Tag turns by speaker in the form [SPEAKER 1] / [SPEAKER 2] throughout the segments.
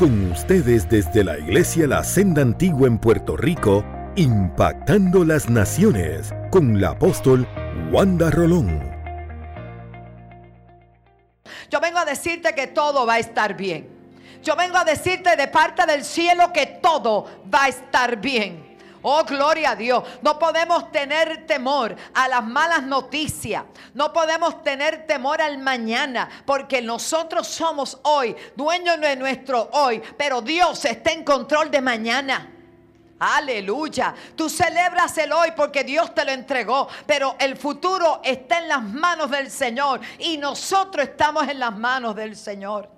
[SPEAKER 1] Con ustedes desde la Iglesia La Senda Antigua en Puerto Rico, impactando las naciones con la apóstol Wanda Rolón.
[SPEAKER 2] Yo vengo a decirte que todo va a estar bien. Yo vengo a decirte de parte del cielo que todo va a estar bien. Oh, gloria a Dios. No podemos tener temor a las malas noticias. No podemos tener temor al mañana. Porque nosotros somos hoy, dueños de nuestro hoy. Pero Dios está en control de mañana. Aleluya. Tú celebras el hoy porque Dios te lo entregó, pero el futuro está en las manos del Señor y nosotros estamos en las manos del Señor.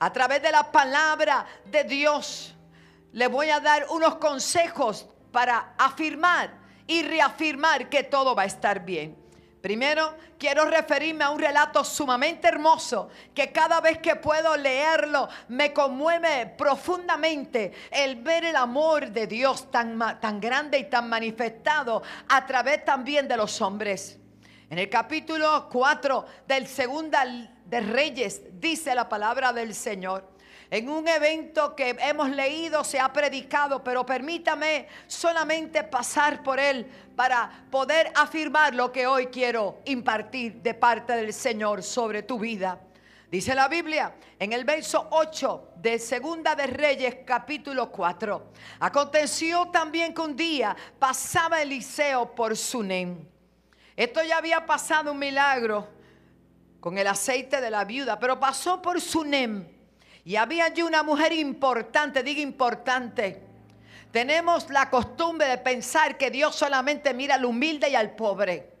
[SPEAKER 2] A través de la palabra de Dios le voy a dar unos consejos para afirmar y reafirmar que todo va a estar bien. Primero, quiero referirme a un relato sumamente hermoso que cada vez que puedo leerlo me conmueve profundamente el ver el amor de Dios tan, tan grande y tan manifestado a través también de los hombres. En el capítulo 4 del Segunda de Reyes dice la palabra del Señor en un evento que hemos leído, se ha predicado, pero permítame solamente pasar por él para poder afirmar lo que hoy quiero impartir de parte del Señor sobre tu vida. Dice la Biblia en el verso 8 de Segunda de Reyes capítulo 4. Aconteció también que un día pasaba Eliseo por Sunem. Esto ya había pasado un milagro con el aceite de la viuda, pero pasó por Sunem. Y había allí una mujer importante, diga importante. Tenemos la costumbre de pensar que Dios solamente mira al humilde y al pobre.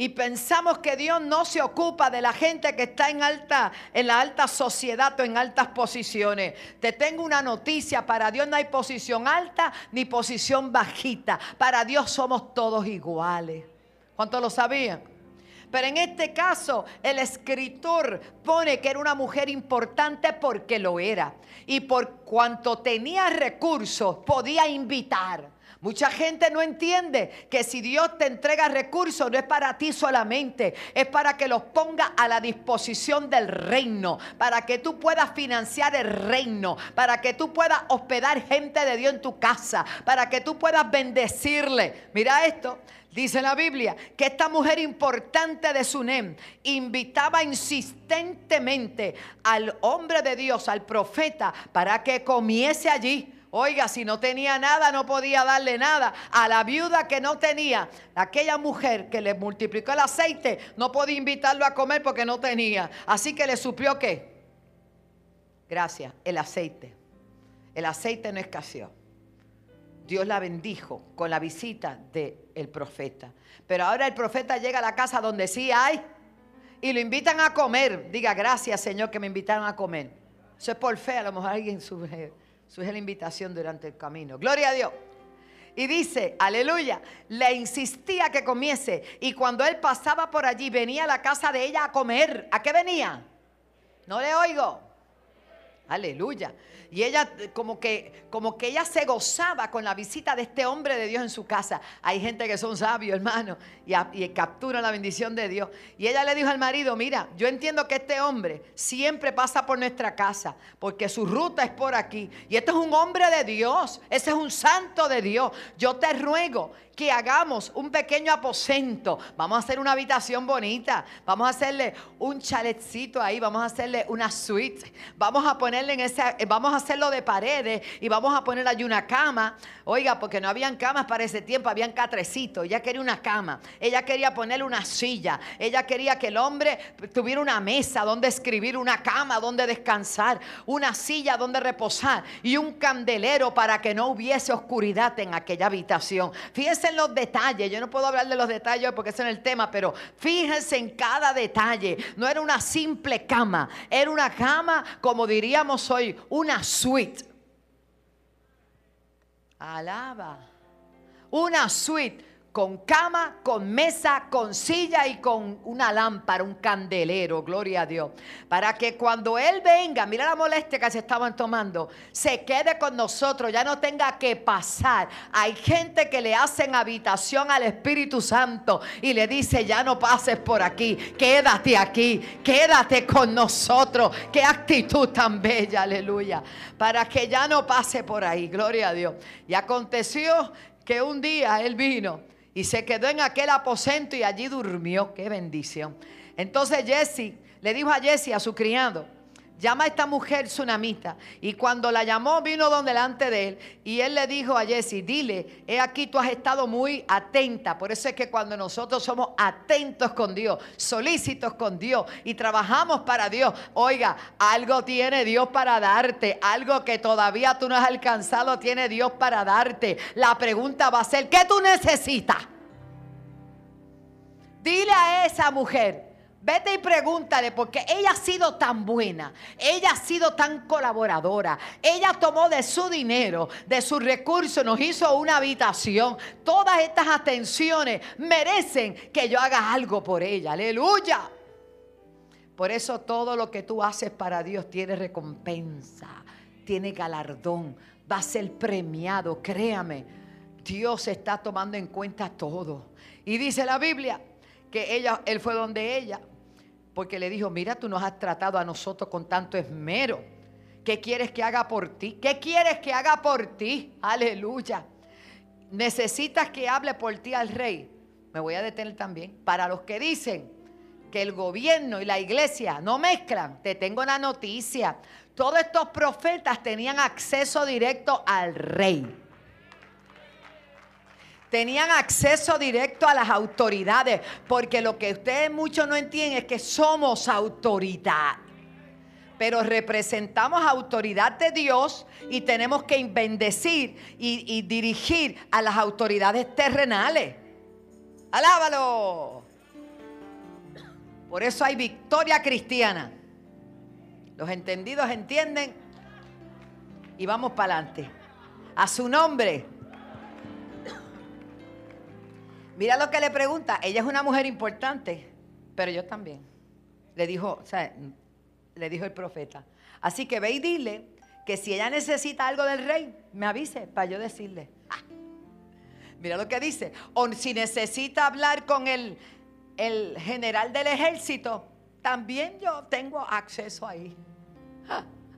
[SPEAKER 2] Y pensamos que Dios no se ocupa de la gente que está en alta, en la alta sociedad o en altas posiciones. Te tengo una noticia, para Dios no hay posición alta ni posición bajita. Para Dios somos todos iguales. ¿Cuántos lo sabían? Pero en este caso, el escritor pone que era una mujer importante porque lo era. Y por cuanto tenía recursos, podía invitar. Mucha gente no entiende que si Dios te entrega recursos no es para ti solamente, es para que los ponga a la disposición del reino, para que tú puedas financiar el reino, para que tú puedas hospedar gente de Dios en tu casa, para que tú puedas bendecirle. Mira esto, Dice la Biblia que esta mujer importante de Sunem invitaba insistentemente al hombre de Dios, al profeta, para que comiese allí. Oiga, si no tenía nada, no podía darle nada. A la viuda que no tenía, aquella mujer que le multiplicó el aceite, no podía invitarlo a comer porque no tenía. Así que le suplió qué? Gracias, el aceite. El aceite no escaseó. Dios la bendijo con la visita del profeta. Pero ahora el profeta llega a la casa donde sí hay y lo invitan a comer. Diga, gracias Señor que me invitaron a comer. Eso es por fe, a lo mejor alguien sube la invitación durante el camino. Gloria a Dios. Y dice, aleluya, le insistía que comiese. Y cuando él pasaba por allí, venía a la casa de ella a comer. ¿A qué venía? No le oigo. Aleluya. Y ella como que, como que ella se gozaba con la visita de este hombre de Dios en su casa. Hay gente que son sabios, hermano, y, y capturan la bendición de Dios. Y ella le dijo al marido, mira, yo entiendo que este hombre siempre pasa por nuestra casa, porque su ruta es por aquí. Y este es un hombre de Dios, ese es un santo de Dios. Yo te ruego que hagamos un pequeño aposento. Vamos a hacer una habitación bonita. Vamos a hacerle un chaletcito ahí. Vamos a hacerle una suite. Vamos a ese, vamos a hacerlo de paredes y vamos a poner allí una cama. Oiga, porque no habían camas para ese tiempo, habían catrecitos. Ella quería una cama. Ella quería ponerle una silla. Ella quería que el hombre tuviera una mesa donde escribir, una cama donde descansar, una silla donde reposar y un candelero para que no hubiese oscuridad en aquella habitación. Fíjense en los detalles. Yo no puedo hablar de los detalles porque ese es el tema, pero fíjense en cada detalle. No era una simple cama, era una cama, como diríamos hoy, una suite. Alaba. Una suite con cama, con mesa, con silla y con una lámpara, un candelero, gloria a Dios. Para que cuando Él venga, mira la molestia que se estaban tomando, se quede con nosotros, ya no tenga que pasar. Hay gente que le hacen habitación al Espíritu Santo y le dice, ya no pases por aquí, quédate aquí, quédate con nosotros. Qué actitud tan bella, aleluya. Para que ya no pase por ahí, gloria a Dios. Y aconteció que un día Él vino y se quedó en aquel aposento y allí durmió. Qué bendición. Entonces Jesse le dijo a Jesse, a su criado, llama a esta mujer tsunamita. Y cuando la llamó, vino donde delante de él. Y él le dijo a Jesse, dile, he aquí tú has estado muy atenta. Por eso es que cuando nosotros somos atentos con Dios, solícitos con Dios y trabajamos para Dios, oiga, algo tiene Dios para darte. Algo que todavía tú no has alcanzado, tiene Dios para darte. La pregunta va a ser, ¿qué tú necesitas? Dile a esa mujer, Vete y pregúntale, porque ella ha sido tan buena, ella ha sido tan colaboradora, ella tomó de su dinero, de sus recursos, nos hizo una habitación. Todas estas atenciones merecen que yo haga algo por ella. Aleluya. Por eso todo lo que tú haces para Dios tiene recompensa, tiene galardón, va a ser premiado, créame. Dios está tomando en cuenta todo. Y dice la Biblia que ella, él fue donde ella porque le dijo, mira, tú nos has tratado a nosotros con tanto esmero. ¿Qué quieres que haga por ti? ¿Qué quieres que haga por ti? Aleluya. Necesitas que hable por ti al rey. Me voy a detener también. Para los que dicen que el gobierno y la iglesia no mezclan, te tengo una noticia. Todos estos profetas tenían acceso directo al rey tenían acceso directo a las autoridades, porque lo que ustedes muchos no entienden es que somos autoridad. Pero representamos autoridad de Dios y tenemos que bendecir y, dirigir a las autoridades terrenales. Alábalo. Por eso hay victoria cristiana. Los entendidos entienden y vamos para adelante. A su nombre. Mira lo que le pregunta. Ella es una mujer importante, pero yo también. Le dijo, o sea, le dijo el profeta. Así que ve y dile que si ella necesita algo del rey, me avise para yo decirle. Mira lo que dice. O si necesita hablar con el, el general del ejército, también yo tengo acceso ahí.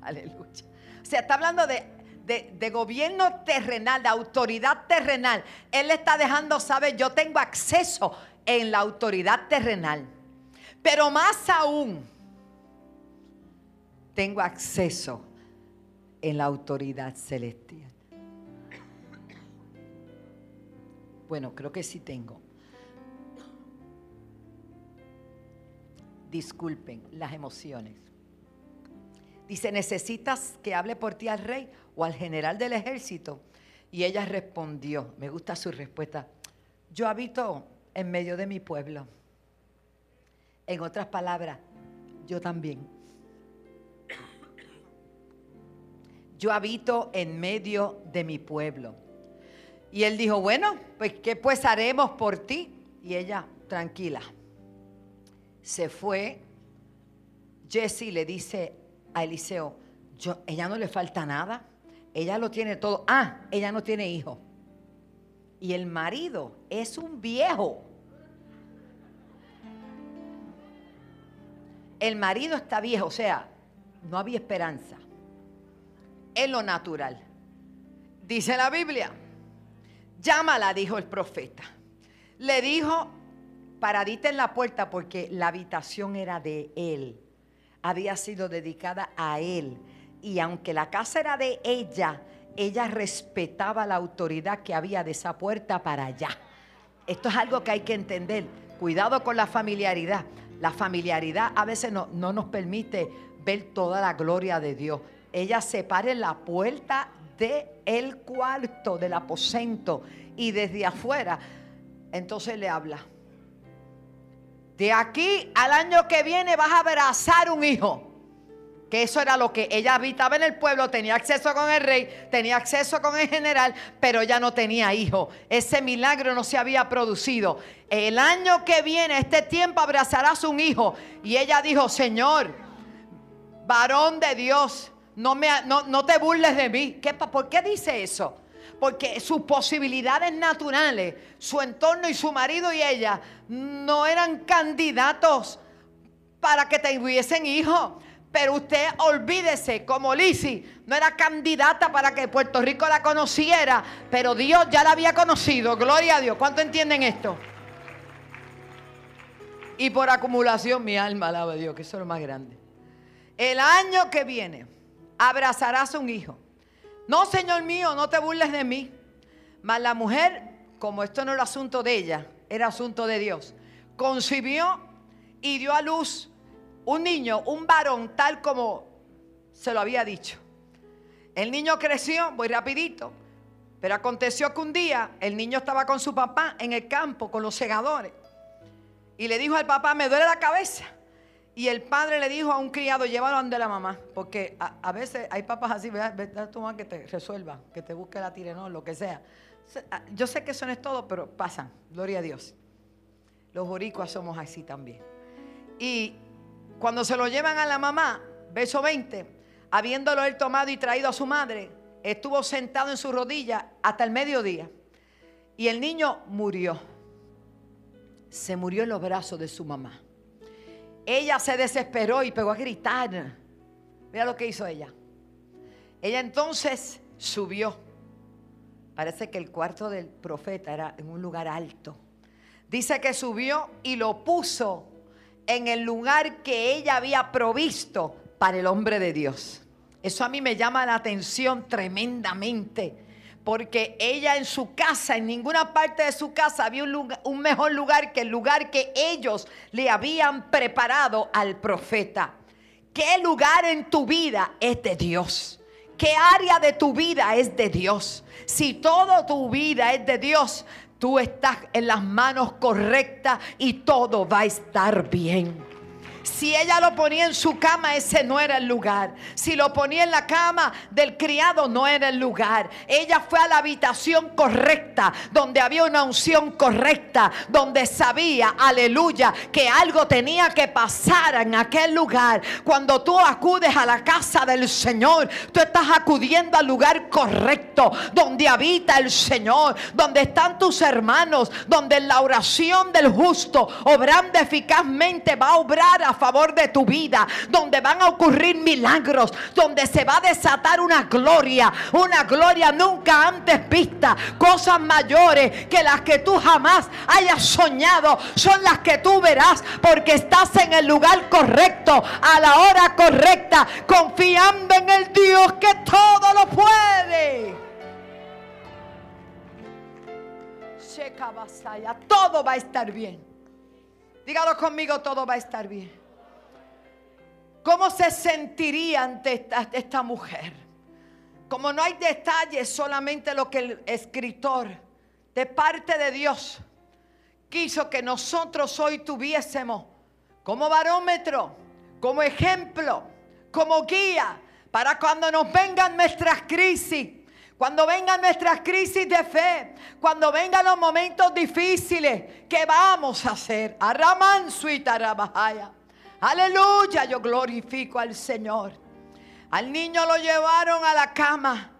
[SPEAKER 2] aleluya. O sea, está hablando de de, gobierno terrenal, de autoridad terrenal, Él le está dejando saber, yo tengo acceso en la autoridad terrenal. Pero más aún, tengo acceso en la autoridad celestial. Bueno, creo que sí tengo. Disculpen las emociones. Dice, ¿necesitas que hable por ti al rey o al general del ejército? Y ella respondió, me gusta su respuesta, yo habito en medio de mi pueblo. En otras palabras, yo también. Yo habito en medio de mi pueblo. Y él dijo, bueno, pues ¿qué pues haremos por ti? Y ella, tranquila. Se fue. Jesse le dice a Eliseo, yo, ella no le falta nada, ella lo tiene todo. Ah, ella no tiene hijo. Y el marido es un viejo. El marido está viejo, o sea, no había esperanza. En lo natural. Dice la Biblia, llámala, dijo el profeta. Le dijo, paradita en la puerta porque la habitación era de él había sido dedicada a él. Y aunque la casa era de ella, ella respetaba la autoridad que había de esa puerta para allá. Esto es algo que hay que entender. Cuidado con la familiaridad. La familiaridad a veces no, nos permite ver toda la gloria de Dios. Ella se para en la puerta del el cuarto, del aposento, y desde afuera, entonces le habla. De aquí al año que viene vas a abrazar un hijo. Que eso era lo que ella habitaba en el pueblo, tenía acceso con el rey, tenía acceso con el general, pero ya no tenía hijo. Ese milagro no se había producido. El año que viene, este tiempo, abrazarás un hijo. Y ella dijo, Señor, varón de Dios, no, me, no, te burles de mí. ¿Qué, ¿Por qué dice eso? Porque sus posibilidades naturales, su entorno y su marido y ella no eran candidatos para que tuviesen hijos. Pero usted olvídese, como Lisi no era candidata para que Puerto Rico la conociera, pero Dios ya la había conocido. Gloria a Dios. ¿Cuánto entienden esto? Y por acumulación mi alma alaba a Dios, que eso es lo más grande. El año que viene abrazarás a un hijo. No, Señor mío, no te burles de mí. Mas la mujer, como esto no era asunto de ella, era asunto de Dios, concibió y dio a luz un niño, un varón, tal como se lo había dicho. El niño creció, voy rapidito, pero aconteció que un día el niño estaba con su papá en el campo, con los segadores, y le dijo al papá, me duele la cabeza. Y el padre le dijo a un criado, llévalo ante la mamá, porque a, veces hay papás así, ve a tu mamá que te resuelva, que te busque la tirenol, lo que sea. Yo sé que eso no es todo, pero pasan, gloria a Dios. Los boricuas somos así también. Y cuando se lo llevan a la mamá, verso 20, habiéndolo él tomado y traído a su madre, estuvo sentado en su rodilla hasta el mediodía. Y el niño murió. Se murió en los brazos de su mamá. Ella se desesperó y pegó a gritar. Mira lo que hizo ella. Ella entonces subió. Parece que el cuarto del profeta era en un lugar alto. Dice que subió y lo puso en el lugar que ella había provisto para el hombre de Dios. Eso a mí me llama la atención tremendamente, porque ella en su casa, en ninguna parte de su casa había un, mejor lugar que el lugar que ellos le habían preparado al profeta. ¿Qué lugar en tu vida es de Dios? ¿Qué área de tu vida es de Dios? Si toda tu vida es de Dios, Tú estás en las manos correctas y todo va a estar bien. Si ella lo ponía en su cama, ese no era el lugar. Si lo ponía en la cama del criado, no era el lugar. Ella fue a la habitación correcta, donde había una unción correcta, donde sabía, aleluya, que algo tenía que pasar en aquel lugar. Cuando tú acudes a la casa del Señor, tú estás acudiendo al lugar correcto, donde habita el Señor, donde están tus hermanos, donde la oración del justo, obrando eficazmente, va a obrar a favor de tu vida, donde van a ocurrir milagros, donde se va a desatar una gloria, una gloria nunca antes vista, cosas mayores que las que tú jamás hayas soñado, son las que tú verás porque estás en el lugar correcto, a la hora correcta, confiando en el Dios que todo lo puede. Todo va a estar bien. Dígalo conmigo, todo va a estar bien. ¿Cómo se sentiría ante esta, mujer? Como no hay detalles, solamente lo que el escritor de parte de Dios quiso que nosotros hoy tuviésemos como barómetro, como ejemplo, como guía, para cuando nos vengan nuestras crisis, cuando vengan nuestras crisis de fe, cuando vengan los momentos difíciles, ¿qué vamos a hacer? Araman y Aleluya, yo glorifico al Señor. Al niño lo llevaron a la cama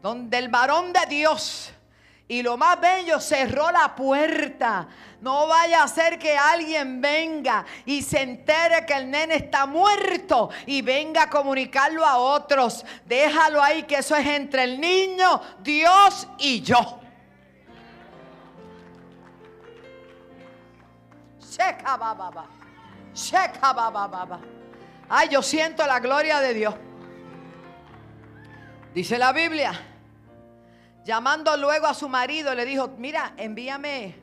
[SPEAKER 2] donde el varón de Dios y lo más bello cerró la puerta. No vaya a ser que alguien venga y se entere que el nene está muerto y venga a comunicarlo a otros. Déjalo ahí que eso es entre el niño, Dios y yo. Checa, baba. Ay, yo siento la gloria de Dios. Dice la Biblia, llamando luego a su marido, le dijo, mira, envíame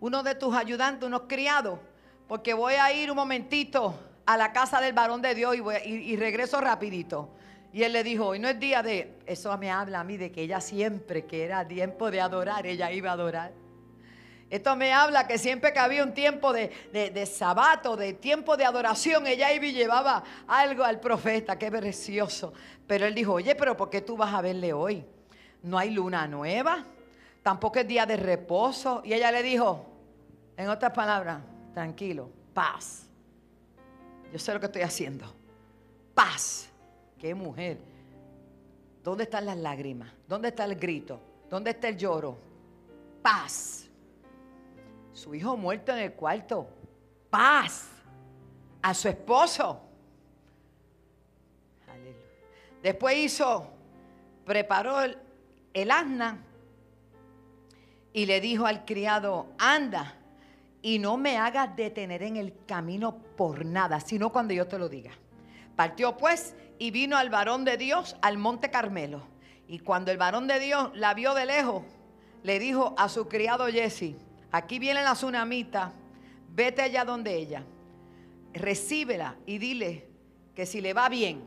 [SPEAKER 2] uno de tus ayudantes, unos criados, porque voy a ir un momentito a la casa del varón de Dios y, y regreso rapidito. Y él le dijo, hoy no es día de, eso me habla a mí de que ella siempre que era tiempo de adorar, ella iba a adorar. Esto me habla que siempre que había un tiempo de, de, sabato, de tiempo de adoración, ella iba y llevaba algo al profeta, qué precioso. Pero él dijo, oye, pero ¿por qué tú vas a verle hoy? No hay luna nueva, tampoco es día de reposo. Y ella le dijo, en otras palabras, tranquilo, paz. Yo sé lo que estoy haciendo. Paz. Qué mujer. ¿Dónde están las lágrimas? ¿Dónde está el grito? ¿Dónde está el lloro? Paz. Su hijo muerto en el cuarto. Paz. A su esposo. Después hizo, preparó el, el asna y le dijo al criado, anda y no me hagas detener en el camino por nada, sino cuando yo te lo diga. Partió pues y vino al varón de Dios al monte Carmelo. Y cuando el varón de Dios la vio de lejos, le dijo a su criado Jesse, aquí viene la tsunamita, vete allá donde ella, recíbela y dile que si le va bien,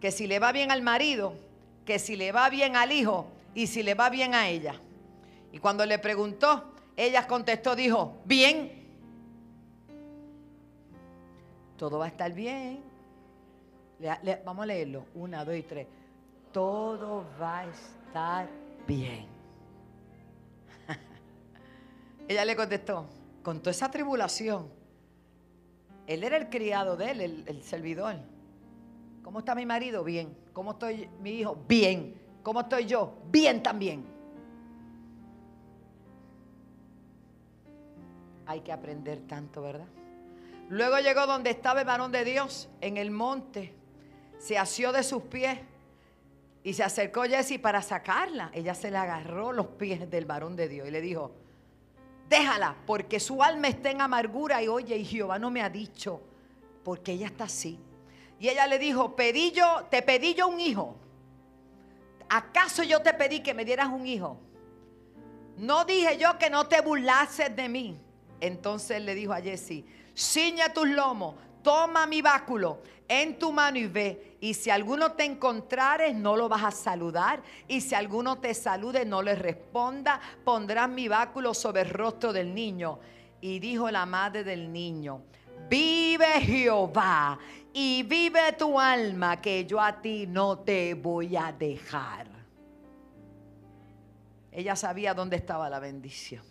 [SPEAKER 2] que si le va bien al marido, que si le va bien al hijo y si le va bien a ella. Y cuando le preguntó, ella contestó, dijo, bien. Todo va a estar bien. vamos a leerlo. Una, dos y tres. Todo va a estar bien. Ella le contestó, con toda esa tribulación, él era el criado de él, el, servidor. ¿Cómo está mi marido? Bien. ¿Cómo estoy mi hijo? Bien. ¿Cómo estoy yo? Bien también. Hay que aprender tanto, ¿verdad? Luego llegó donde estaba el varón de Dios, en el monte. Se asió de sus pies y se acercó Jesse para sacarla. Ella se le agarró los pies del varón de Dios y le dijo, déjala, porque su alma está en amargura y oye, y Jehová no me ha dicho, porque ella está así. Y ella le dijo, pedí yo, te pedí yo un hijo. ¿Acaso yo te pedí que me dieras un hijo? No dije yo que no te burlases de mí. Entonces le dijo a Jesse, ciña tus lomos, toma mi báculo en tu mano y ve. Y si alguno te encontrares, no lo vas a saludar. Y si alguno te salude, no le responda. Pondrás mi báculo sobre el rostro del niño. Y dijo la madre del niño, vive Jehová y vive tu alma, que yo a ti no te voy a dejar. Ella sabía dónde estaba la bendición.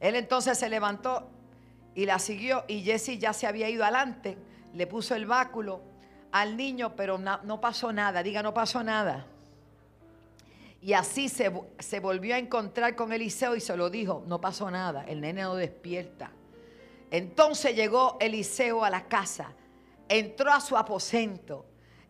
[SPEAKER 2] Él entonces se levantó y la siguió y Jesse ya se había ido adelante, le puso el báculo al niño, pero no, pasó nada, diga, no pasó nada. Y así se, se, volvió a encontrar con Eliseo y se lo dijo, no pasó nada, el nene no despierta. Entonces llegó Eliseo a la casa, entró a su aposento,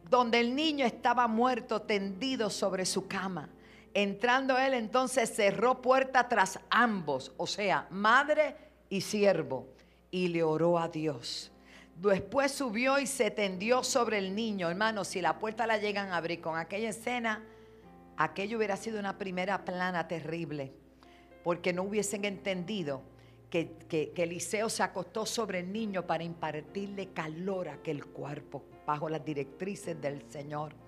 [SPEAKER 2] donde el niño estaba muerto tendido sobre su cama. Entrando él entonces cerró puerta tras ambos, o sea, madre y siervo, y le oró a Dios. Después subió y se tendió sobre el niño. Hermano, si la puerta la llegan a abrir con aquella escena, aquello hubiera sido una primera plana terrible, porque no hubiesen entendido que, que, que, Eliseo se acostó sobre el niño para impartirle calor a aquel cuerpo, bajo las directrices del Señor.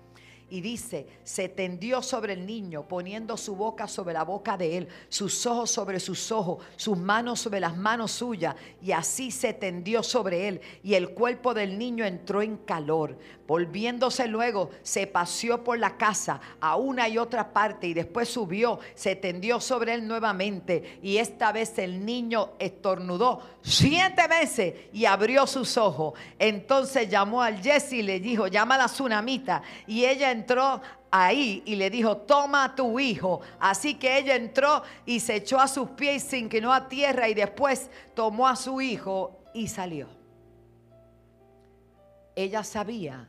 [SPEAKER 2] Y dice, se tendió sobre el niño, poniendo su boca sobre la boca de él, sus ojos sobre sus ojos, sus manos sobre las manos suyas. Y así se tendió sobre él. Y el cuerpo del niño entró en calor. Volviéndose luego, se paseó por la casa a una y otra parte. Y después subió, se tendió sobre él nuevamente. Y esta vez el niño estornudó siete veces y abrió sus ojos. Entonces llamó al Jesse y le dijo, llama a la tsunamita. Y ella entró ahí y le dijo, toma a tu hijo. Así que ella entró y se echó a sus pies y se inclinó a tierra y después tomó a su hijo y salió. Ella sabía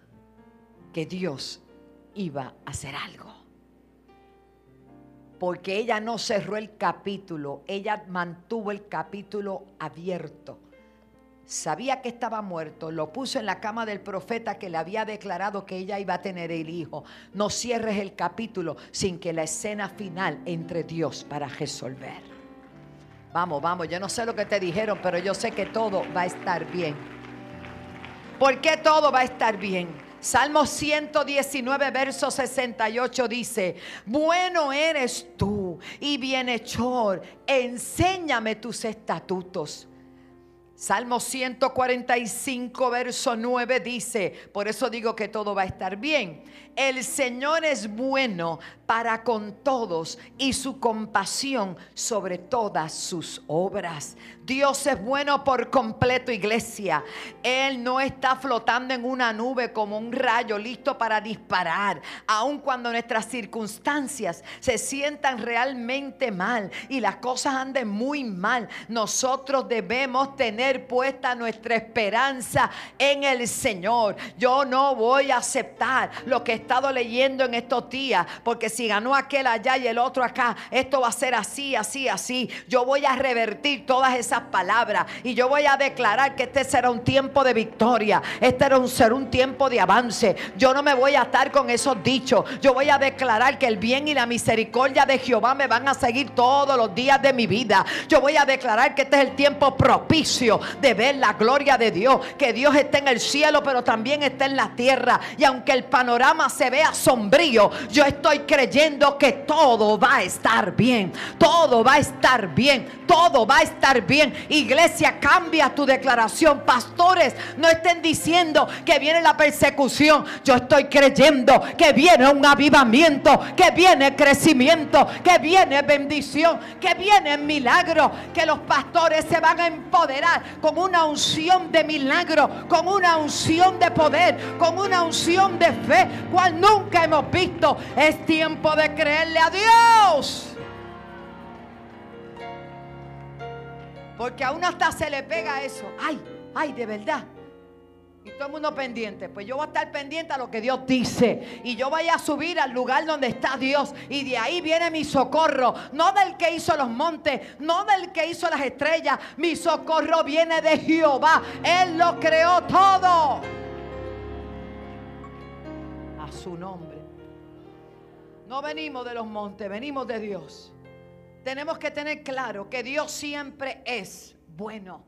[SPEAKER 2] que Dios iba a hacer algo. Porque ella no cerró el capítulo, ella mantuvo el capítulo abierto sabía que estaba muerto, lo puso en la cama del profeta que le había declarado que ella iba a tener el hijo. No cierres el capítulo sin que la escena final entre Dios para resolver. Vamos, vamos, yo no sé lo que te dijeron, pero yo sé que todo va a estar bien. ¿Por qué todo va a estar bien? Salmo 119, verso 68 dice, bueno eres tú y bienhechor, enséñame tus estatutos. Salmo 145, verso 9 dice, por eso digo que todo va a estar bien. El Señor es bueno para con todos y su compasión sobre todas sus obras. Dios es bueno por completo, iglesia. Él no está flotando en una nube como un rayo listo para disparar, aun cuando nuestras circunstancias se sientan realmente mal y las cosas anden muy mal. Nosotros debemos tener puesta nuestra esperanza en el Señor. Yo no voy a aceptar lo que he estado leyendo en estos días, porque si ganó aquel allá y el otro acá, esto va a ser así, así, así. Yo voy a revertir todas esas palabras y yo voy a declarar que este será un tiempo de victoria, este será un, tiempo de avance. Yo no me voy a estar con esos dichos. Yo voy a declarar que el bien y la misericordia de Jehová me van a seguir todos los días de mi vida. Yo voy a declarar que este es el tiempo propicio de ver la gloria de Dios, que Dios está en el cielo, pero también está en la tierra. Y aunque el panorama se vea sombrío, yo estoy creyendo que todo va a estar bien. Todo va a estar bien. Todo va a estar bien. Iglesia, cambia tu declaración. Pastores, no estén diciendo que viene la persecución. Yo estoy creyendo que viene un avivamiento, que viene crecimiento, que viene bendición, que viene milagro, que los pastores se van a empoderar con una unción de milagro, con una unción de poder, con una unción de fe, cual nunca hemos visto. Es tiempo de creerle a Dios. Porque a uno hasta se le pega eso. Ay, ay, de verdad. Y todo el mundo pendiente. Pues yo voy a estar pendiente a lo que Dios dice. Y yo voy a subir al lugar donde está Dios. Y de ahí viene mi socorro. No del que hizo los montes. No del que hizo las estrellas. Mi socorro viene de Jehová. Él lo creó todo. A su nombre. No venimos de los montes, venimos de Dios. Tenemos que tener claro que Dios siempre es bueno.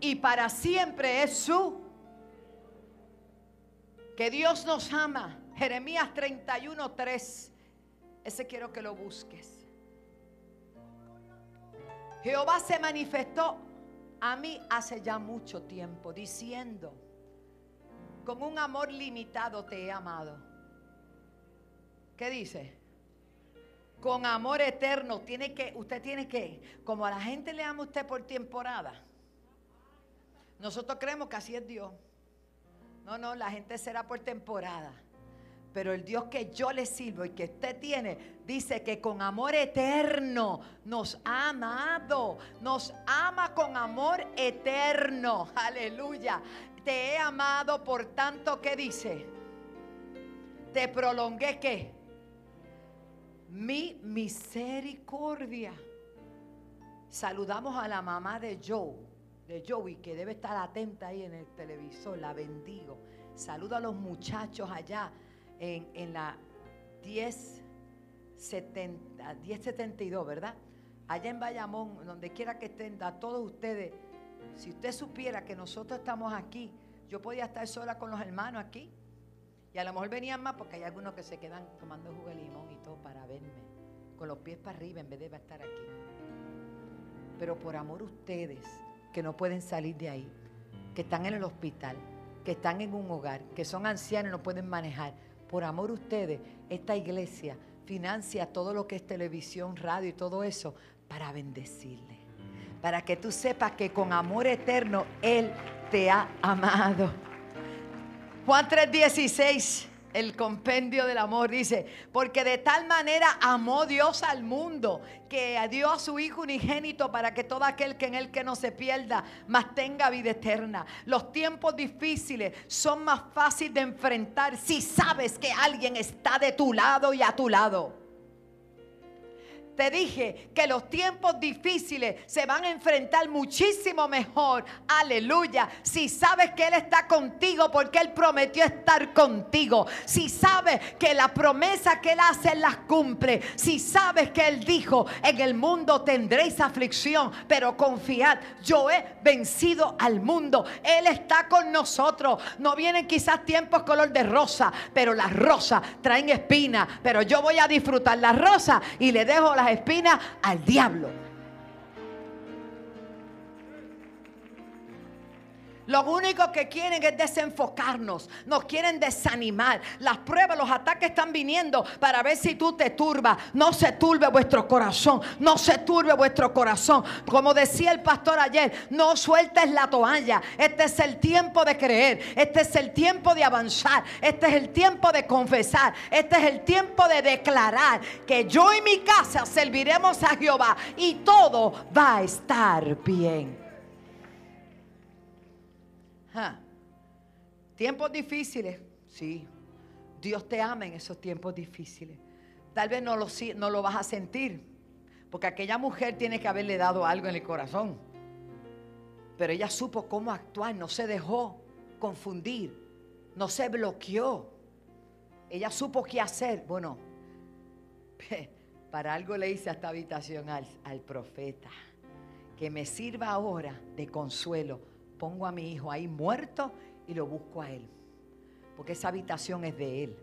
[SPEAKER 2] Y para siempre es su... Que Dios nos ama. Jeremías 31, 3. Ese quiero que lo busques. Jehová se manifestó a mí hace ya mucho tiempo diciendo, con un amor limitado te he amado ¿Qué dice? Con amor eterno. Tiene que, usted tiene que, como a la gente le ama usted por temporada. Nosotros creemos que así es Dios. No, no, la gente será por temporada. Pero el Dios que yo le sirvo y que usted tiene, dice que con amor eterno nos ha amado. Nos ama con amor eterno. Aleluya. Te he amado por tanto que dice. Te prolongué que mi misericordia. Saludamos a la mamá de Joe, de Joey, que debe estar atenta ahí en el televisor. La bendigo. Saludo a los muchachos allá en, en la 1070, 1072, ¿verdad? Allá en Bayamón, donde quiera que estén, a todos ustedes. Si usted supiera que nosotros estamos aquí, yo podía estar sola con los hermanos aquí. Y a lo mejor venían más porque hay algunos que se quedan tomando jugo de limón y todo para verme. Con los pies para arriba en vez de estar aquí. Pero por amor a ustedes que no pueden salir de ahí, que están en el hospital, que están en un hogar, que son ancianos y no pueden manejar, por amor a ustedes, esta iglesia financia todo lo que es televisión, radio y todo eso para bendecirle. Para que tú sepas que con amor eterno Él te ha amado. Juan 3:16, el compendio del amor, dice, porque de tal manera amó Dios al mundo que dio a su Hijo unigénito para que todo aquel que en él que no se pierda, mas tenga vida eterna. Los tiempos difíciles son más fáciles de enfrentar si sabes que alguien está de tu lado y a tu lado. Te dije que los tiempos difíciles se van a enfrentar muchísimo mejor. Aleluya. Si sabes que Él está contigo porque Él prometió estar contigo. Si sabes que la promesa que Él hace Él las cumple. Si sabes que Él dijo, en el mundo tendréis aflicción, pero confiad, yo he vencido al mundo. Él está con nosotros. No vienen quizás tiempos color de rosa, pero las rosas traen espinas. Pero yo voy a disfrutar las rosas y le dejo las espinas al diablo. Lo único que quieren es desenfocarnos, nos quieren desanimar. Las pruebas, los ataques están viniendo para ver si tú te turbas. No se turbe vuestro corazón, no se turbe vuestro corazón. Como decía el pastor ayer, no sueltes la toalla. Este es el tiempo de creer, este es el tiempo de avanzar, este es el tiempo de confesar, este es el tiempo de declarar que yo y mi casa serviremos a Jehová y todo va a estar bien. Tiempos difíciles, sí. Dios te ama en esos tiempos difíciles. Tal vez no lo, no lo vas a sentir, porque aquella mujer tiene que haberle dado algo en el corazón. Pero ella supo cómo actuar, no se dejó confundir, no se bloqueó. Ella supo qué hacer. Bueno, para algo le hice a esta habitación al, al profeta, que me sirva ahora de consuelo pongo a mi hijo ahí muerto y lo busco a él. Porque esa habitación es de él.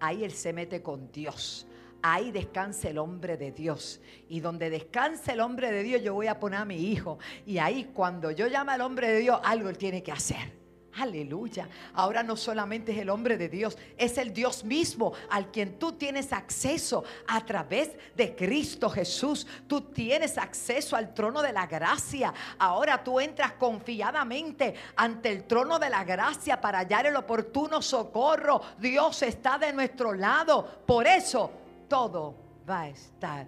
[SPEAKER 2] Ahí él se mete con Dios. Ahí descansa el hombre de Dios. Y donde descansa el hombre de Dios, yo voy a poner a mi hijo. Y ahí cuando yo llamo al hombre de Dios, algo él tiene que hacer. Aleluya. Ahora no solamente es el hombre de Dios, es el Dios mismo al quien tú tienes acceso a través de Cristo Jesús. Tú tienes acceso al trono de la gracia. Ahora tú entras confiadamente ante el trono de la gracia para hallar el oportuno socorro. Dios está de nuestro lado. Por eso todo va a estar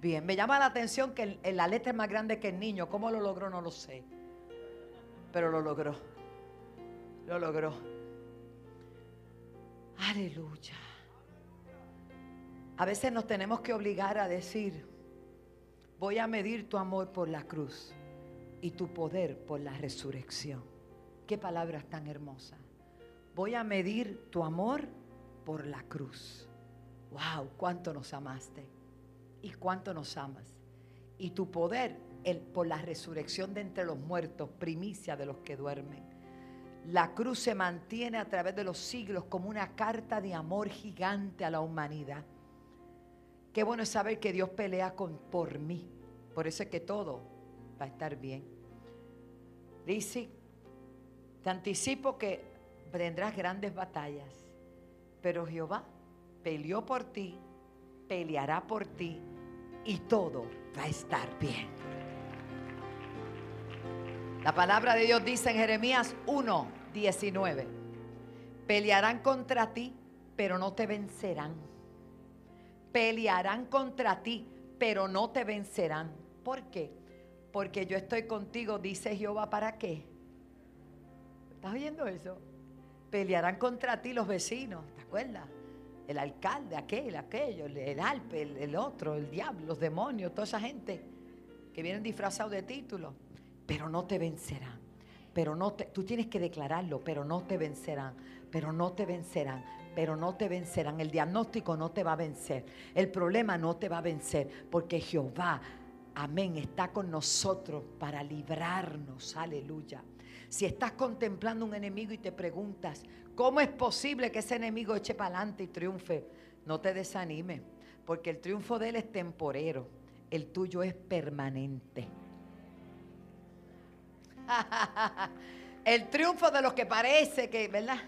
[SPEAKER 2] bien. Me llama la atención que la letra es más grande que el niño. ¿Cómo lo logró? No lo sé. Pero lo logró. Lo logró. Aleluya. A veces nos tenemos que obligar a decir, voy a medir tu amor por la cruz y tu poder por la resurrección. Qué palabras tan hermosas. Voy a medir tu amor por la cruz. Wow, cuánto nos amaste y cuánto nos amas. Y tu poder el, por la resurrección de entre los muertos, primicia de los que duermen. La cruz se mantiene a través de los siglos como una carta de amor gigante a la humanidad. Qué bueno es saber que Dios pelea con, por mí. Por eso es que todo va a estar bien. Dice, te anticipo que tendrás grandes batallas, pero Jehová peleó por ti, peleará por ti y todo va a estar bien. La palabra de Dios dice en Jeremías 1, 19. Pelearán contra ti, pero no te vencerán. Pelearán contra ti, pero no te vencerán. ¿Por qué? Porque yo estoy contigo, dice Jehová, ¿para qué? ¿Estás oyendo eso? Pelearán contra ti los vecinos, ¿te acuerdas? El alcalde, aquel, aquello, el alpe, el, el otro, el diablo, los demonios, toda esa gente que vienen disfrazados de títulos, pero no te vencerán pero no te, tú tienes que declararlo, pero no te vencerán, pero no te vencerán, pero no te vencerán. El diagnóstico no te va a vencer, el problema no te va a vencer, porque Jehová, amén, está con nosotros para librarnos, aleluya. Si estás contemplando un enemigo y te preguntas, ¿cómo es posible que ese enemigo eche para adelante y triunfe? No te desanimes, porque el triunfo de él es temporero, el tuyo es permanente. el triunfo de los que parece que, ¿verdad?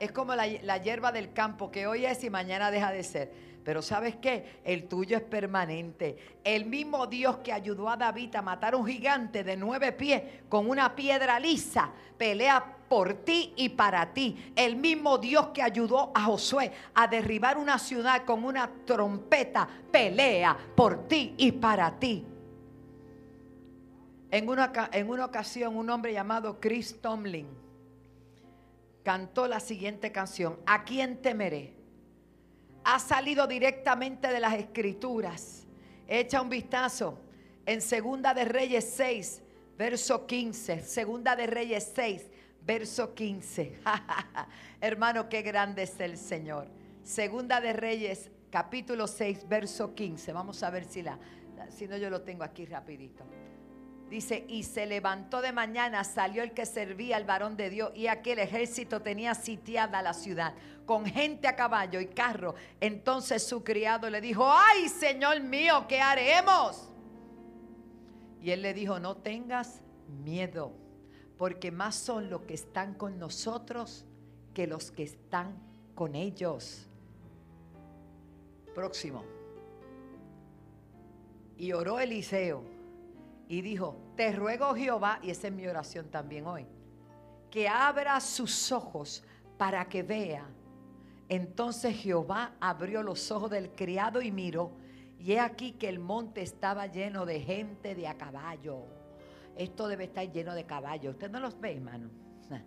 [SPEAKER 2] Es como la, hierba del campo que hoy es y mañana deja de ser. Pero sabes qué? El tuyo es permanente. El mismo Dios que ayudó a David a matar a un gigante de nueve pies con una piedra lisa, pelea por ti y para ti. El mismo Dios que ayudó a Josué a derribar una ciudad con una trompeta, pelea por ti y para ti. En una, en una ocasión un hombre llamado Chris Tomlin cantó la siguiente canción, ¿A quién temeré? Ha salido directamente de las escrituras. Echa un vistazo en Segunda de Reyes 6, verso 15. Segunda de Reyes 6, verso 15. Hermano, qué grande es el Señor. Segunda de Reyes, capítulo 6, verso 15. Vamos a ver si la, si no yo lo tengo aquí rapidito. Dice, y se levantó de mañana, salió el que servía al varón de Dios, y aquel ejército tenía sitiada la ciudad, con gente a caballo y carro. Entonces su criado le dijo, ay, Señor mío, ¿qué haremos? Y él le dijo, no tengas miedo, porque más son los que están con nosotros que los que están con ellos. Próximo. Y oró Eliseo y dijo, te ruego Jehová, y esa es mi oración también hoy, que abra sus ojos para que vea. Entonces Jehová abrió los ojos del criado y miró, y he aquí que el monte estaba lleno de gente de a caballo. Esto debe estar lleno de caballos. Usted no los ve, hermano.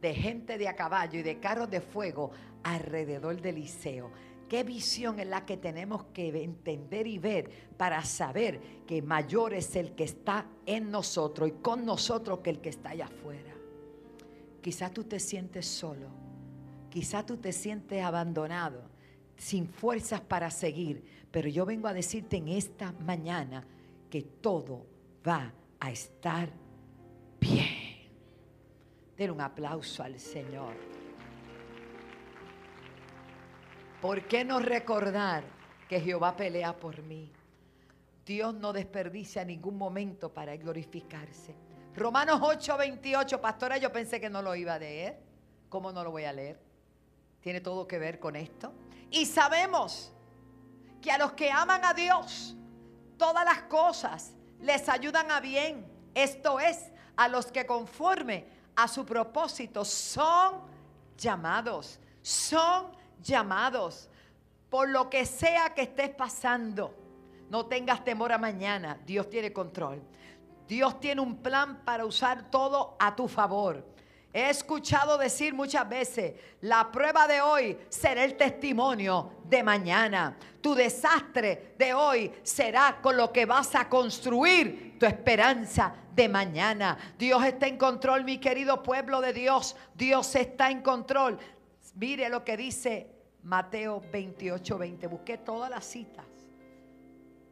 [SPEAKER 2] De gente de a caballo y de carros de fuego alrededor del liceo. ¿Qué visión es la que tenemos que entender y ver para saber que mayor es el que está en nosotros y con nosotros que el que está allá afuera? Quizás tú te sientes solo, quizás tú te sientes abandonado, sin fuerzas para seguir, pero yo vengo a decirte en esta mañana que todo va a estar bien. Den un aplauso al Señor. ¿Por qué no recordar que Jehová pelea por mí? Dios no desperdicia ningún momento para glorificarse. Romanos 8, 28, pastora, yo pensé que no lo iba a leer. ¿Cómo no lo voy a leer? Tiene todo que ver con esto. Y sabemos que a los que aman a Dios, todas las cosas les ayudan a bien. Esto es, a los que conforme a su propósito son llamados, son llamados. Por lo que sea que estés pasando, no tengas temor a mañana. Dios tiene control. Dios tiene un plan para usar todo a tu favor. He escuchado decir muchas veces, la prueba de hoy será el testimonio de mañana. Tu desastre de hoy será con lo que vas a construir tu esperanza de mañana. Dios está en control, mi querido pueblo de Dios. Dios está en control. Mire lo que dice Mateo 28, 20. Busqué todas las citas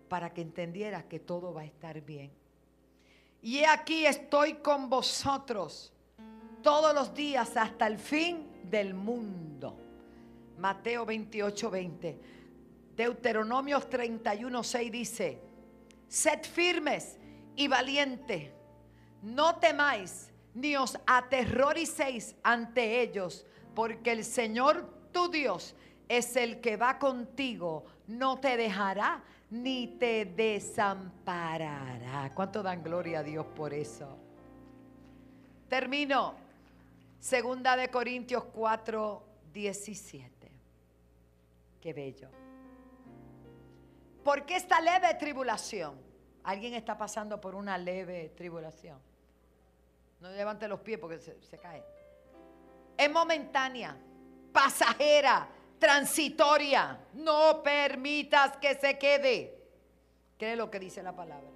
[SPEAKER 2] para que entendieras que todo va a estar bien. Y aquí estoy con vosotros todos los días hasta el fin del mundo. Mateo 28, 20. Deuteronomios 31, 6 dice, sed firmes y valientes, no temáis ni os aterroricéis ante ellos, porque el Señor tu Dios es el que va contigo, no te dejará ni te desamparará. ¿Cuánto dan gloria a Dios por eso? Termino. Segunda de Corintios 4, 17. Qué bello. ¿Por qué esta leve tribulación? ¿Alguien está pasando por una leve tribulación? No levante los pies porque se, se cae. Es momentánea pasajera, transitoria. No permitas que se quede. ¿Qué es lo que dice la palabra?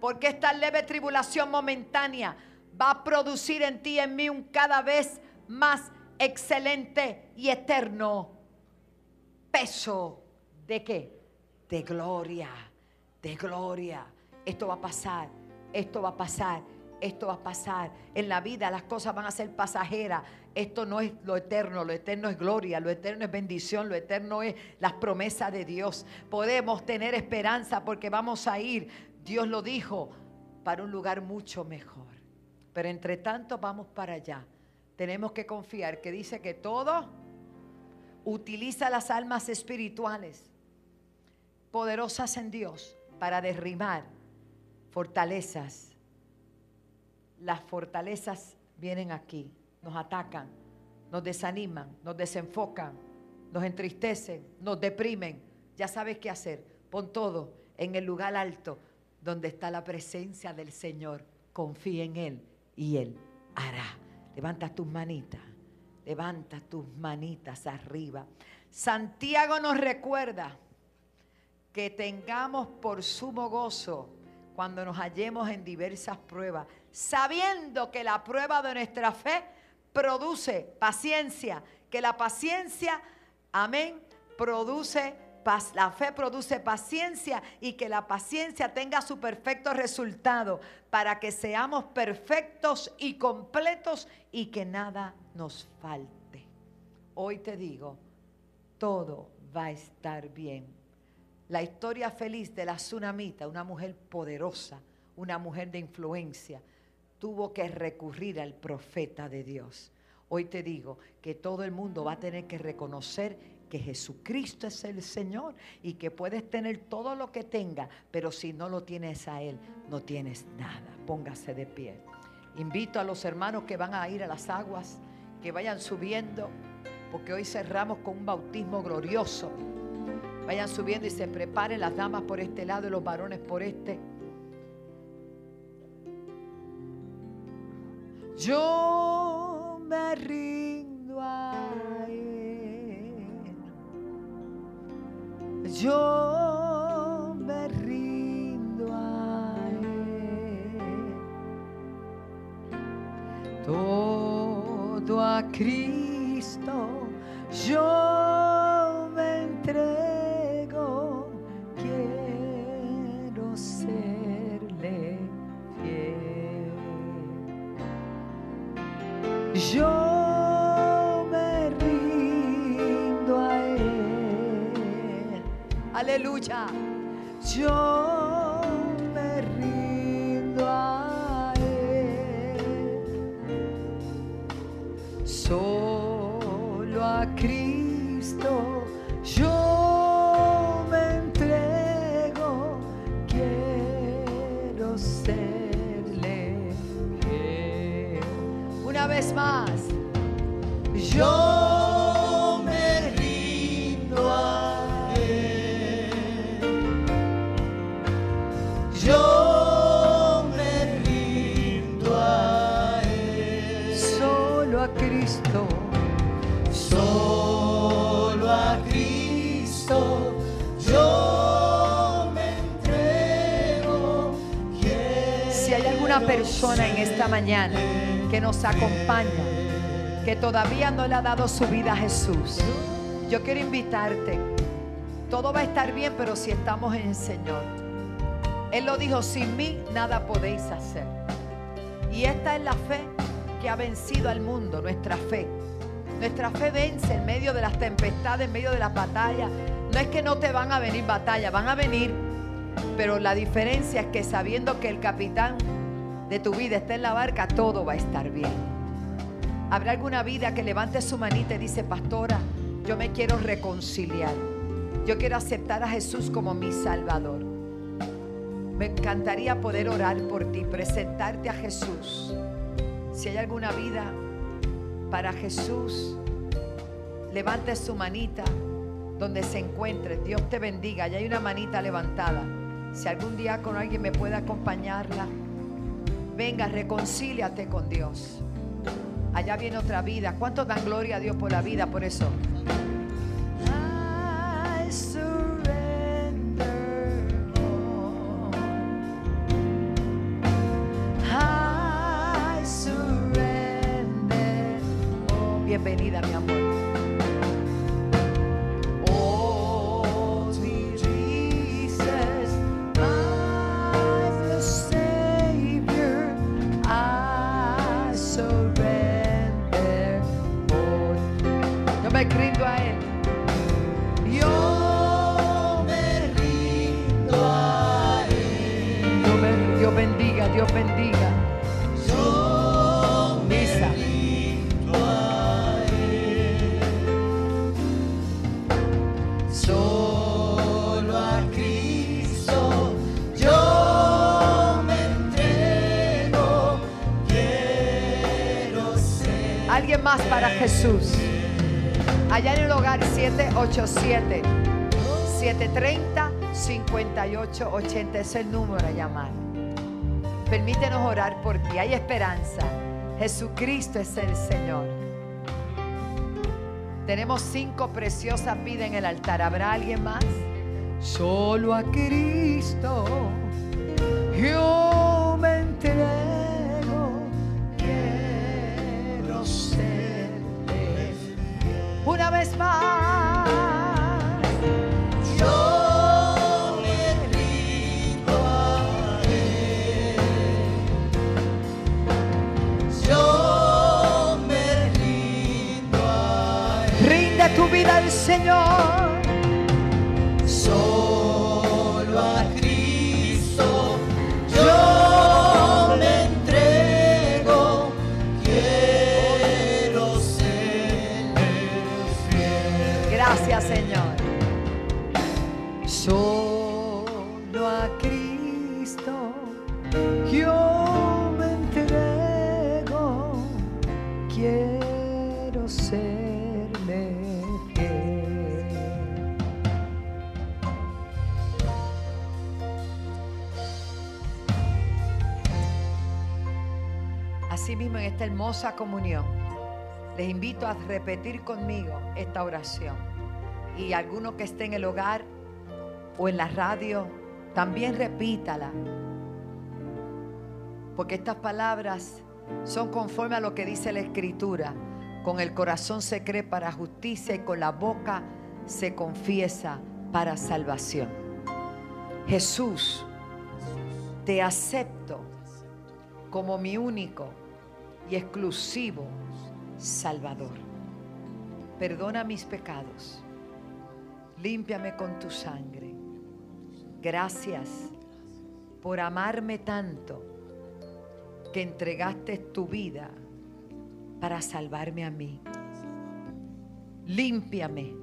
[SPEAKER 2] Porque esta leve tribulación momentánea va a producir en ti y en mí un cada vez más excelente y eterno peso de qué? De gloria, de gloria. Esto va a pasar, esto va a pasar, esto va a pasar. En la vida las cosas van a ser pasajeras esto no es lo eterno, lo eterno es gloria, lo eterno es bendición, lo eterno es las promesas de Dios. Podemos tener esperanza porque vamos a ir, Dios lo dijo, para un lugar mucho mejor. Pero entre tanto vamos para allá. Tenemos que confiar que dice que todo utiliza las almas espirituales poderosas en Dios para derribar fortalezas. Las fortalezas vienen aquí nos atacan, nos desaniman, nos desenfocan, nos entristecen, nos deprimen. Ya sabes qué hacer. Pon todo en el lugar alto donde está la presencia del Señor. Confía en Él y Él hará. Levanta tus manitas, levanta tus manitas arriba. Santiago nos recuerda que tengamos por sumo gozo cuando nos hallemos en diversas pruebas, sabiendo que la prueba de nuestra fe produce paciencia, que la paciencia, amén, produce la fe produce paciencia y que la paciencia tenga su perfecto resultado para que seamos perfectos y completos y que nada nos falte. Hoy te digo, todo va a estar bien. La historia feliz de la tsunamita, una mujer poderosa, una mujer de influencia, tuvo que recurrir al profeta de Dios. Hoy te digo que todo el mundo va a tener que reconocer que Jesucristo es el Señor y que puedes tener todo lo que tenga, pero si no lo tienes a Él, no tienes nada. Póngase de pie. Invito a los hermanos que van a ir a las aguas, que vayan subiendo, porque hoy cerramos con un bautismo glorioso. Vayan subiendo y se preparen las damas por este lado y los varones por este. Yo me rindo a yo me rindo a Él. Todo a Cristo yo Yo Aleluya. Yo persona en esta mañana que nos acompaña, que todavía no le ha dado su vida a Jesús, yo quiero invitarte. Todo va a estar bien, pero si estamos en el Señor. Él lo dijo, sin mí nada podéis hacer. Y esta es la fe que ha vencido al mundo, nuestra fe. Nuestra fe vence en medio de las tempestades, en medio de las batallas. No es que no te van a venir batallas, van a venir. Pero la diferencia es que sabiendo que el capitán de tu vida está en la barca, todo va a estar bien. Habrá alguna vida que levante su manita y dice, pastora, yo me quiero reconciliar. Yo quiero aceptar a Jesús como mi Salvador. Me encantaría poder orar por ti, presentarte a Jesús. Si hay alguna vida para Jesús, levante su manita donde se encuentre. Dios te bendiga. Ya hay una manita levantada. Si algún día con alguien me puede acompañarla. Venga, reconcíliate con Dios. Allá viene otra vida. ¿Cuántos dan gloria a Dios por la vida? Por eso. El número a llamar. Permítenos orar por ti. Hay esperanza. Jesucristo es el Señor. Tenemos cinco preciosas vidas en el altar. ¿Habrá alguien más? solo a Cristo yo Señor. Hermosa comunión, les invito a repetir conmigo esta oración. Y alguno que esté en el hogar o en la radio, también repítala. Porque estas palabras son conforme a lo que dice la Escritura. Con el corazón se cree para justicia y con la boca se confiesa para salvación. Jesús, te acepto como mi único y exclusivo Salvador. Perdona mis pecados. Límpiame con tu sangre. Gracias por amarme tanto que entregaste tu vida para salvarme a mí. Límpiame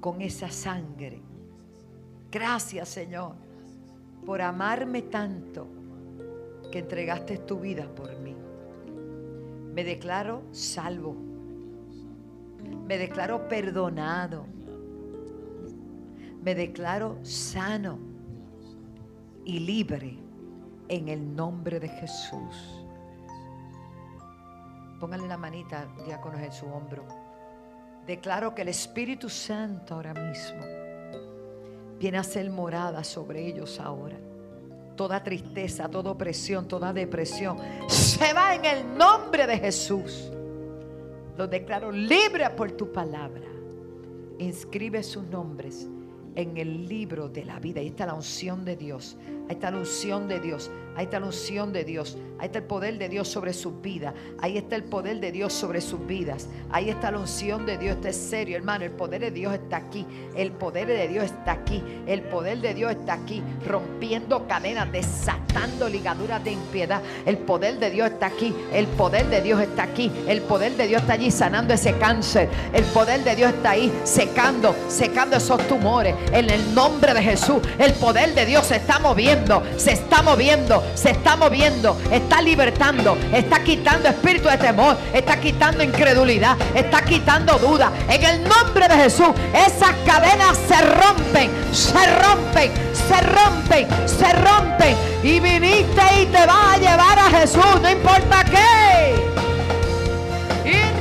[SPEAKER 2] con esa sangre. Gracias Señor por amarme tanto que entregaste tu vida por mí. Me declaro salvo. Me declaro perdonado. Me declaro sano y libre en el nombre de Jesús. Póngale la manita, diáconos, en su hombro. Declaro que el Espíritu Santo ahora mismo viene a ser morada sobre ellos ahora. Toda tristeza, toda opresión, toda depresión se va en el nombre de Jesús. Los declaro libres por tu palabra. Inscribe sus nombres en el libro de la vida. Ahí está la unción de Dios. Ahí está la unción de Dios. Ahí está la unción de Dios. Ahí está el poder de Dios sobre sus vidas. Ahí está el poder de Dios sobre sus vidas. Ahí está la unción de Dios. Esto es serio, hermano. El poder de Dios está aquí. El poder de Dios está aquí. El poder de Dios está aquí. Rompiendo cadenas, desatando ligaduras de impiedad. El poder de Dios está aquí. El poder de Dios está aquí. El poder de Dios está allí sanando ese cáncer. El poder de Dios está ahí secando, secando esos tumores. En el nombre de Jesús. El poder de Dios se está moviendo. Se está moviendo. Se está moviendo. Está libertando. Está quitando espíritu de temor. Está quitando incredulidad. Está quitando duda. En el nombre de Jesús. Esas cadenas se rompen. Se rompen. Se rompen. Se rompen. Y viniste y te va a llevar a Jesús. No importa qué. Y.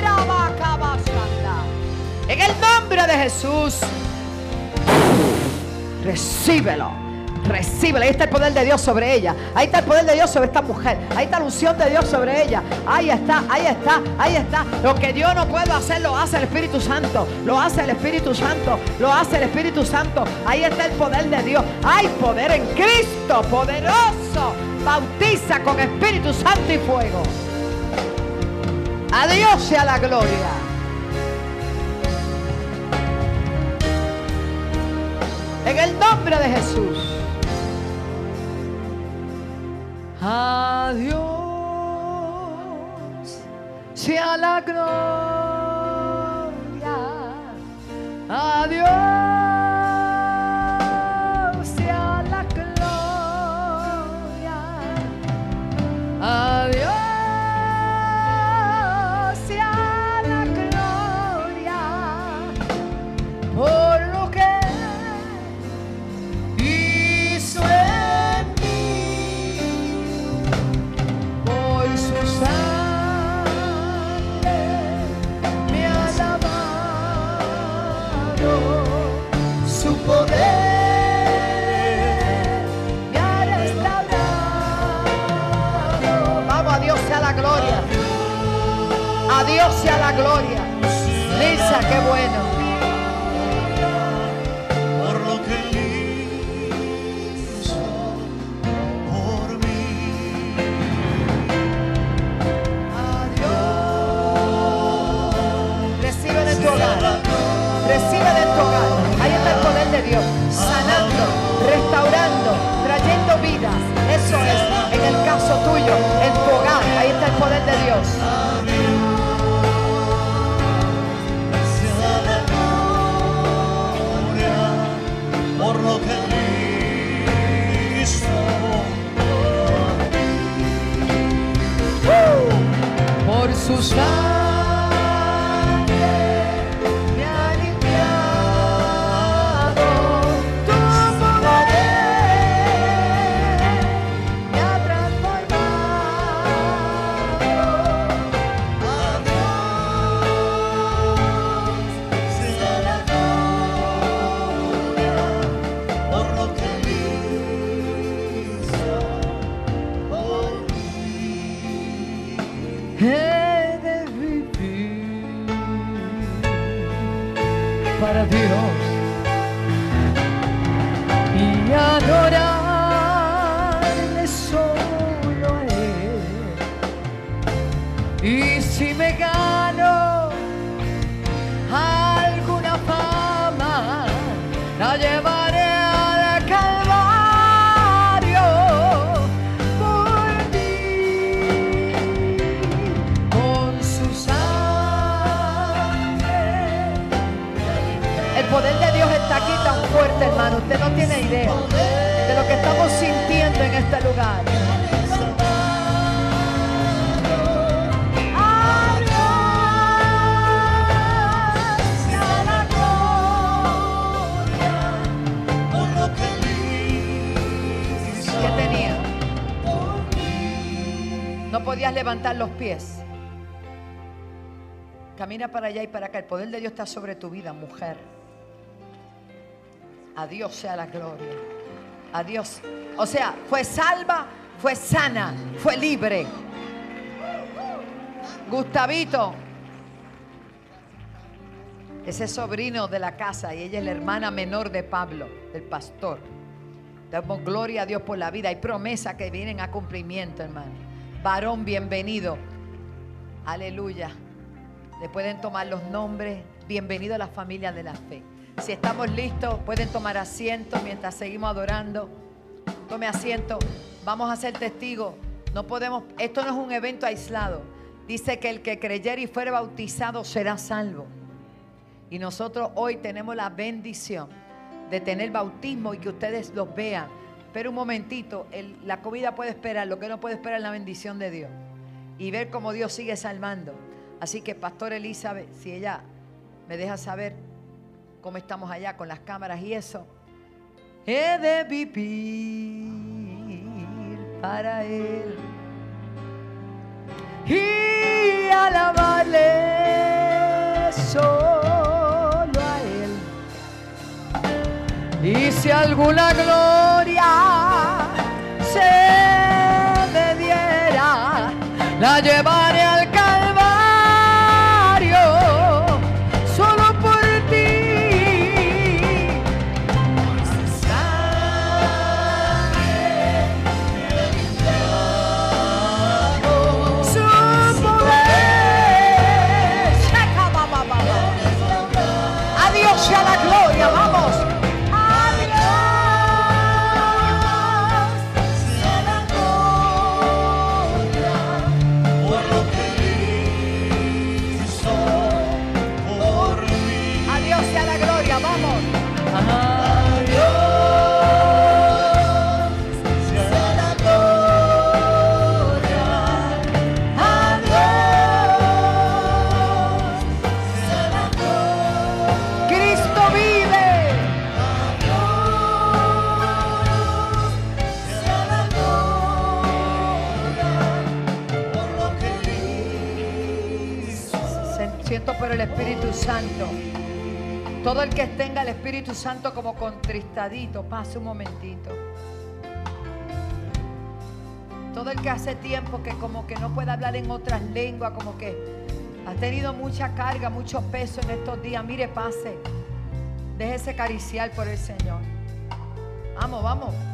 [SPEAKER 2] En el nombre de Jesús. Recíbelo. Recíbelo. Ahí está el poder de Dios sobre ella. Ahí está el poder de Dios sobre esta mujer. Ahí está la unción de Dios sobre ella. Ahí está, ahí está, ahí está. Lo que Dios no puede hacer, lo hace el Espíritu Santo. Lo hace el Espíritu Santo. Lo hace el Espíritu Santo. Ahí está el poder de Dios. Hay poder en Cristo, poderoso. Bautiza con Espíritu Santo y fuego. A Dios sea la gloria. En el nombre de Jesús. Adiós sea la gloria. Adiós sea la gloria. Lisa, qué bueno.
[SPEAKER 3] por lo que él hizo por mí.
[SPEAKER 2] Recibe de tu hogar. Recibe de tu hogar. Ahí está el poder de Dios. Sanando, restaurando, trayendo vida. Eso es en el caso
[SPEAKER 3] Por
[SPEAKER 2] su Usted no tiene idea de lo que estamos sintiendo en este lugar. ¿Qué tenía? No podías levantar los pies. Camina para allá y para acá. El poder de Dios está sobre tu vida, mujer. A Dios sea la gloria. A Dios. O sea, fue salva, fue sana, fue libre. Gustavito. Ese sobrino de la casa y ella es la hermana menor de Pablo, del pastor. Damos gloria a Dios por la vida. Hay promesas que vienen a cumplimiento, hermano. Varón, bienvenido. Aleluya. Le pueden tomar los nombres. Bienvenido a la familia de la fe. Si estamos listos, pueden tomar asiento mientras seguimos adorando. Tome asiento. Vamos a ser testigos. No podemos, esto no es un evento aislado. Dice que el que creyere y fuere bautizado será salvo. Y nosotros hoy tenemos la bendición de tener bautismo y que ustedes los vean. Pero un momentito, la comida puede esperar, lo que no puede esperar es la bendición de Dios. Y ver cómo Dios sigue salvando. Así que, Pastor Elizabeth, si ella me deja saber cómo estamos allá con las cámaras y eso, he de vivir para Él y alabarle solo a Él. Y si alguna gloria se me diera, la llevaré Santo como contristadito, pase un momentito. Todo el que hace tiempo que como que no puede hablar en otras lenguas, como que Ha tenido mucha carga, mucho peso en estos días. Mire, pase. Déjese acariciar por el Señor. Vamos, vamos.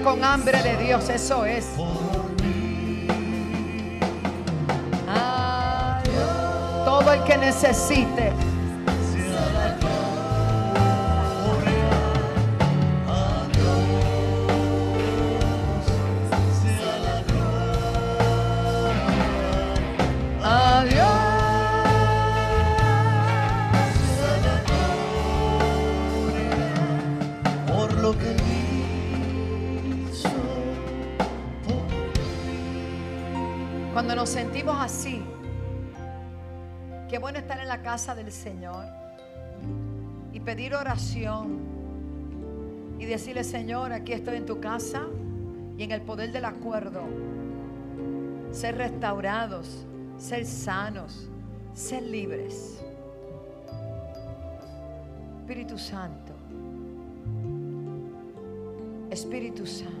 [SPEAKER 2] Con hambre de Dios, eso es. Todo el que necesite. Sentimos así, qué bueno estar en la casa del Señor y pedir oración y decirle, Señor, aquí estoy en tu casa y en el poder del acuerdo, ser restaurados, ser sanos, ser libres. Espíritu Santo, Espíritu Santo,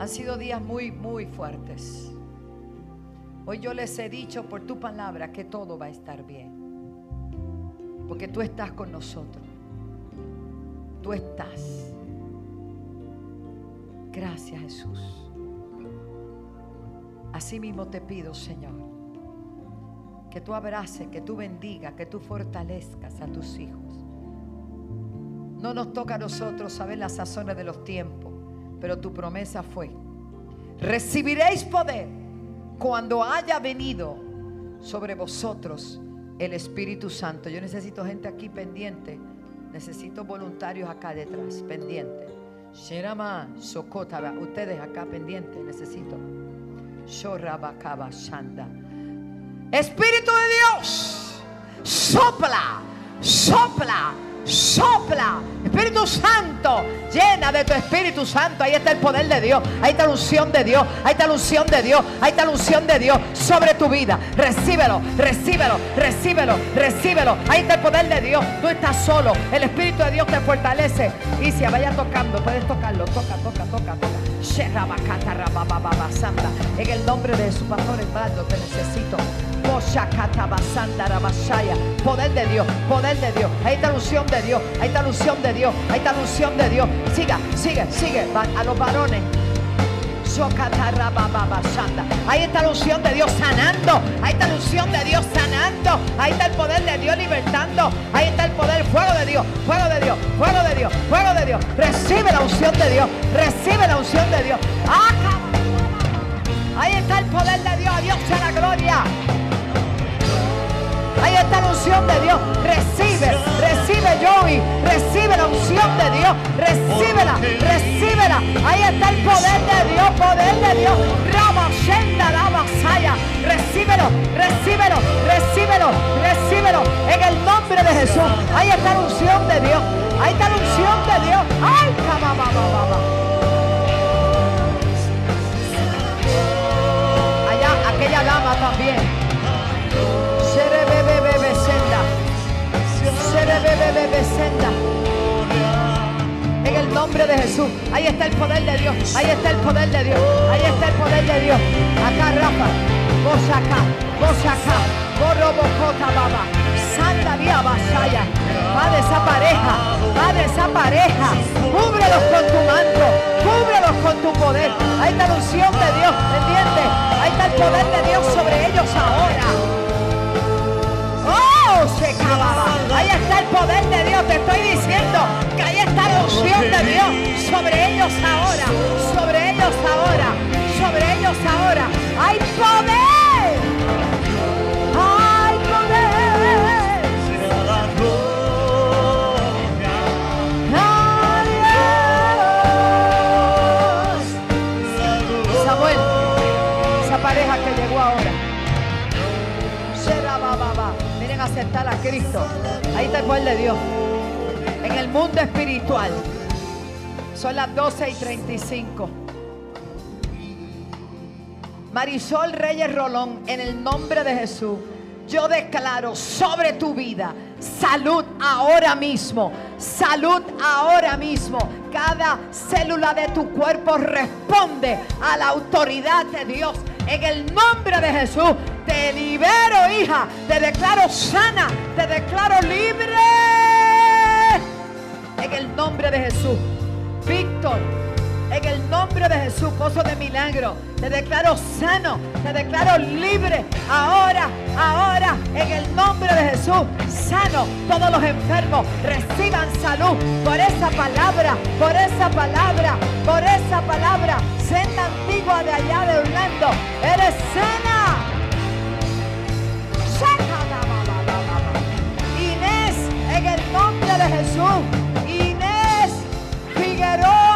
[SPEAKER 2] han sido días muy, muy fuertes. Hoy yo les he dicho por tu palabra que todo va a estar bien. Porque tú estás con nosotros. Tú estás. Gracias Jesús. Así mismo te pido, Señor, que tú abraces, que tú bendigas, que tú fortalezcas a tus hijos. No nos toca a nosotros saber las sazones de los tiempos, pero tu promesa fue, recibiréis poder cuando haya venido sobre vosotros el Espíritu Santo. Yo necesito gente aquí pendiente. Necesito voluntarios acá detrás, pendiente. Sherama, ustedes acá pendientes, necesito. Shorabakaba Shanda. Espíritu de Dios, sopla, sopla, sopla. Espíritu Santo, llena de tu Espíritu Santo. Ahí está el poder de Dios. Ahí está la unción de Dios. Ahí está la unción de Dios. Ahí está la unción de Dios sobre tu vida. Recíbelo, recíbelo, recíbelo, recíbelo. Ahí está el poder de Dios. Tú estás solo. El Espíritu de Dios te fortalece. Y si vaya tocando, puedes tocarlo. Toca, toca, toca, toca. En el nombre de su pastor Eduardo te necesito. Poder de Dios, poder de Dios. Ahí está la unción de Dios. Ahí está la unción de Dios. Ahí está la unción de Dios. Siga, sigue, sigue. A los varones. Ahí está la unción de Dios sanando. Ahí está la unción de Dios sanando. Ahí está el poder de Dios libertando. Ahí está el poder, fuego de Dios, fuego de Dios, fuego de Dios, fuego de Dios. Recibe la unción de Dios. Recibe la unción de Dios. ¡Ah, Ahí está el poder de Dios. A Dios sea la gloria. Ahí está la unción de Dios. Recibe, recibe Joey. Recibe la unción de Dios. Recíbela, recíbela. Ahí está el poder de Dios, poder de Dios. Rama, Shenda, Rama, Saya. Recíbelo, recíbelo, recíbelo, recíbelo. En el nombre de Jesús. Ahí está la unción de Dios. Ahí está la unción de Dios. Ay, cababababa. Allá, nombre de Jesús. Ahí está el poder de Dios. Ahí está el poder de Dios. Ahí está el poder de Dios. Acá, Rafa. Vos acá. Vos acá. Borrobocota, baba. Sandaría basaya. Va de esa pareja. Va de esa pareja. Cúbrelos con tu manto. Cúbrelos con tu poder. Ahí está la unción de Dios. ¿Entiendes? Ahí está el poder de Dios sobre ellos ahora. ¡Oh! Se acababa. Ahí está el poder de Dios. Te estoy diciendo que ahí está la unción de Dios sobre ellos ahora. Sobre ellos ahora. Sobre ellos ahora. Hay poder. Hay poder.
[SPEAKER 3] Se Adiós. Samuel,
[SPEAKER 2] esa pareja que llegó ahora. Será va, va, va. Vienen a aceptar a Cristo. Ahí el poder de Dios. En el mundo espiritual. Son las 12 y 35. Marisol Reyes Rolón, en el nombre de Jesús, yo declaro sobre tu vida salud ahora mismo. Salud ahora mismo. Cada célula de tu cuerpo responde a la autoridad de Dios. En el nombre de Jesús, te libero, hija. Te declaro sana. Te declaro libre. En el nombre de Jesús. Víctor, en el nombre de Jesús, pozo de milagro, te declaro sano, te declaro libre. Todos los enfermos reciban salud por esa palabra, por esa palabra, por esa palabra. Senda antigua de allá de Orlando, eres sana. Inés, en el nombre de Jesús. Inés Figueroa,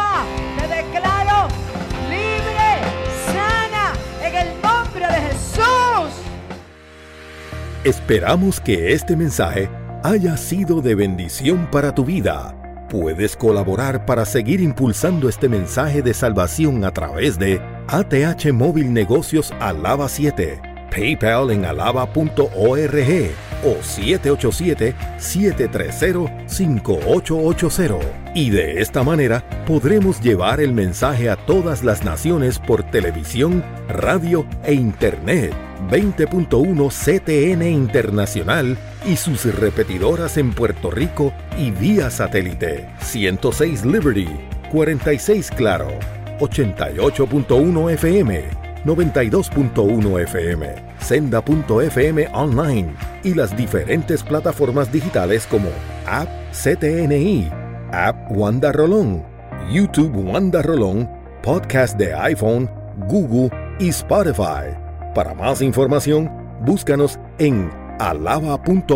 [SPEAKER 1] Esperamos que este mensaje haya sido de bendición para tu vida. Puedes colaborar para seguir impulsando este mensaje de salvación a través de ATH Móvil Negocios Alaba 7, PayPal en alaba.org o 787-730-5880. Y de esta manera podremos llevar el mensaje a todas las naciones por televisión, radio e internet. 20.1 CTN Internacional y sus repetidoras en Puerto Rico y vía satélite. 106 Liberty, 46 Claro, 88.1 FM, 92.1 FM, senda.fm online y las diferentes plataformas digitales como App CTNI, App Wanda Rolón, YouTube Wanda Rolón, Podcast de iPhone, Google y Spotify. Para más información, búscanos en alaba.org